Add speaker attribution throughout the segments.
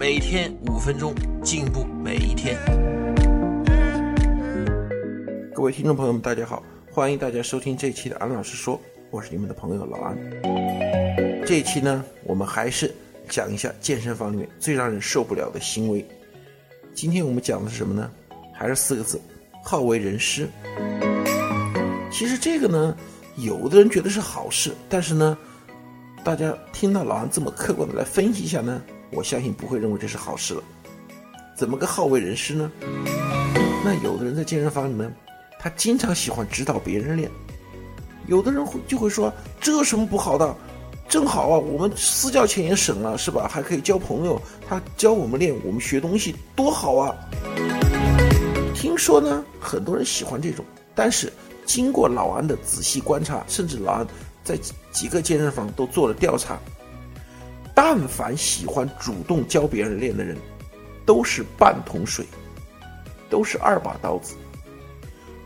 Speaker 1: 每天五分钟，进步每一天。各位听众朋友们，大家好，欢迎大家收听这一期的安老师说，我是你们的朋友老安。这一期呢，我们还是讲一下健身房里面最让人受不了的行为。今天我们讲的是什么呢？还是四个字：好为人师。其实这个呢，有的人觉得是好事，但是呢。大家听到老安这么客观的来分析一下呢，我相信不会认为这是好事了。怎么个好为人师呢？那有的人在健身房里面，他经常喜欢指导别人练，有的人会就会说这有什么不好的？正好啊，我们私教钱也省了，是吧？还可以交朋友，他教我们练，我们学东西多好啊！听说呢，很多人喜欢这种，但是经过老安的仔细观察，甚至老安。在几个健身房都做了调查，但凡喜欢主动教别人练的人，都是半桶水，都是二把刀子，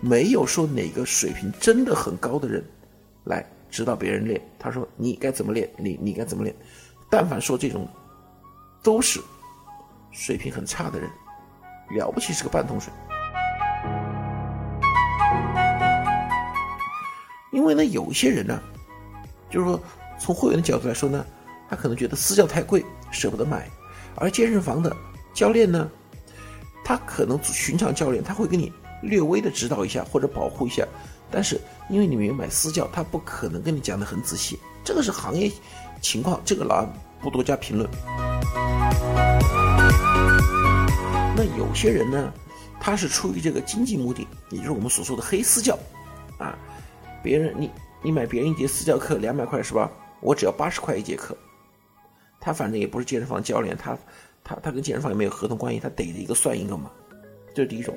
Speaker 1: 没有说哪个水平真的很高的人来指导别人练。他说你该怎么练，你你该怎么练。但凡说这种，都是水平很差的人，了不起是个半桶水。因为呢，有一些人呢。就是说，从会员的角度来说呢，他可能觉得私教太贵，舍不得买；而健身房的教练呢，他可能寻常教练他会给你略微的指导一下或者保护一下，但是因为你没有买私教，他不可能跟你讲的很仔细。这个是行业情况，这个老不多加评论。那有些人呢，他是出于这个经济目的，也就是我们所说的黑私教，啊，别人你。你买别人一节私教课两百块是吧？我只要八十块一节课。他反正也不是健身房教练，他他他跟健身房也没有合同关系，他逮着一个算一个嘛。这是第一种。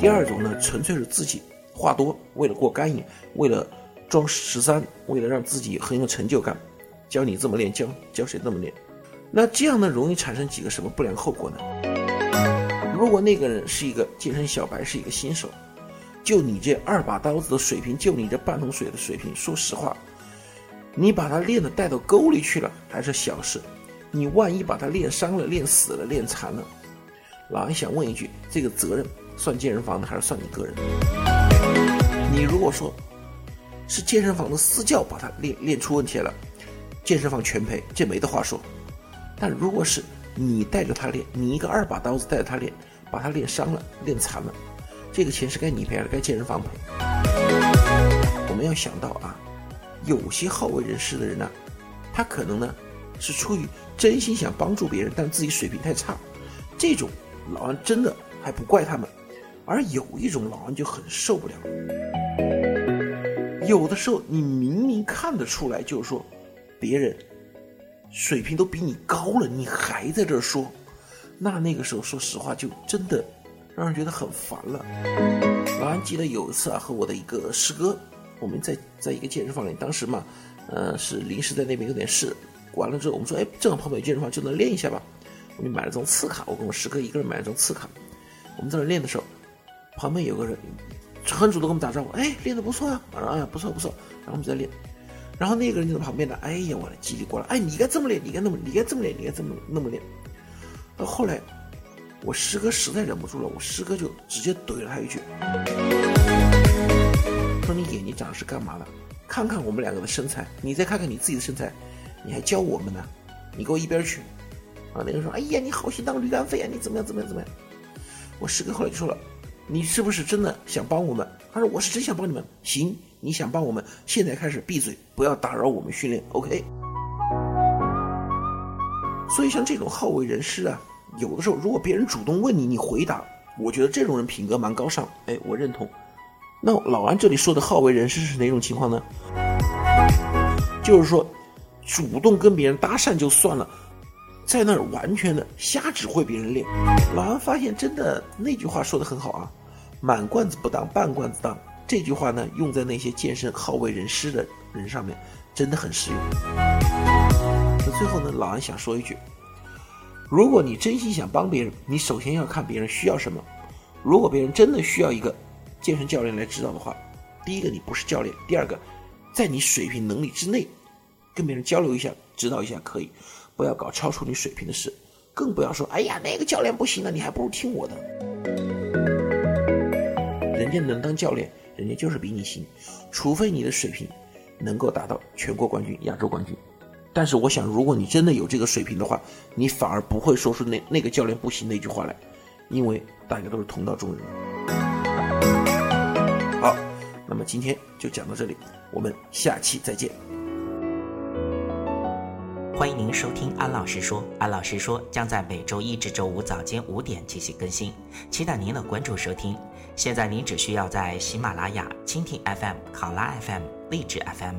Speaker 1: 第二种呢，纯粹是自己话多，为了过干瘾，为了装十三，为了让自己很有成就感，教你这么练，教教谁这么练。那这样呢，容易产生几个什么不良后果呢？如果那个人是一个健身小白，是一个新手。就你这二把刀子的水平，就你这半桶水的水平，说实话，你把他练的带到沟里去了还是小事，你万一把他练伤了、练死了、练残了，老安想问一句：这个责任算健身房的还是算你个人？你如果说是健身房的私教把他练练出问题了，健身房全赔，这没得话说。但如果是你带着他练，你一个二把刀子带着他练，把他练伤了、练残了。这个钱是该你赔还是该健身房赔？我们要想到啊，有些好为人师的人呢，他可能呢是出于真心想帮助别人，但自己水平太差，这种老安真的还不怪他们。而有一种老安就很受不了，有的时候你明明看得出来，就是说别人水平都比你高了，你还在这说，那那个时候说实话就真的。让人觉得很烦了。老安记得有一次啊，和我的一个师哥，我们在在一个健身房里，当时嘛，呃，是临时在那边有点事，完了之后我们说，哎，正好旁边有健身房，就能练一下吧。我们买了张次卡，我跟我师哥一个人买了张次卡。我们在那练的时候，旁边有个人很主动跟我们打招呼，哎，练得不错啊，啊，不错不错。然后我们在练，然后那个人就在旁边呢，哎呀，我的叽里呱啦，哎，你该这么练，你该那么，你该这么练，你该这么那么练。到后来。我师哥实在忍不住了，我师哥就直接怼了他一句：“你眼睛长是干嘛的？看看我们两个的身材，你再看看你自己的身材，你还教我们呢？你给我一边去！”啊，那个说：“哎呀，你好心当驴肝肺啊！你怎么样？怎么样？怎么样？”我师哥后来就说了：“你是不是真的想帮我们？”他说：“我是真想帮你们。”行，你想帮我们，现在开始闭嘴，不要打扰我们训练。OK。所以像这种好为人师啊。有的时候，如果别人主动问你，你回答，我觉得这种人品格蛮高尚，哎，我认同。那老安这里说的好为人师是哪种情况呢？就是说，主动跟别人搭讪就算了，在那儿完全的瞎指挥别人练。老安发现，真的那句话说的很好啊，“满罐子不当半罐子当”。这句话呢，用在那些健身好为人师的人上面，真的很实用。那最后呢，老安想说一句：如果你真心想帮别人，你首先要看别人需要什么。如果别人真的需要一个健身教练来指导的话，第一个你不是教练，第二个，在你水平能力之内，跟别人交流一下、指导一下可以，不要搞超出你水平的事，更不要说哎呀那个教练不行了，你还不如听我的。人家能当教练。人家就是比你行，除非你的水平能够达到全国冠军、亚洲冠军。但是我想，如果你真的有这个水平的话，你反而不会说出那那个教练不行那句话来，因为大家都是同道中人。那么今天就讲到这里，我们下期再见。
Speaker 2: 欢迎您收听安老师说，安老师说将在每周一至周五早间五点进行更新，期待您的关注收听。现在您只需要在喜马拉雅、蜻蜓 FM、考拉 FM、荔枝 FM、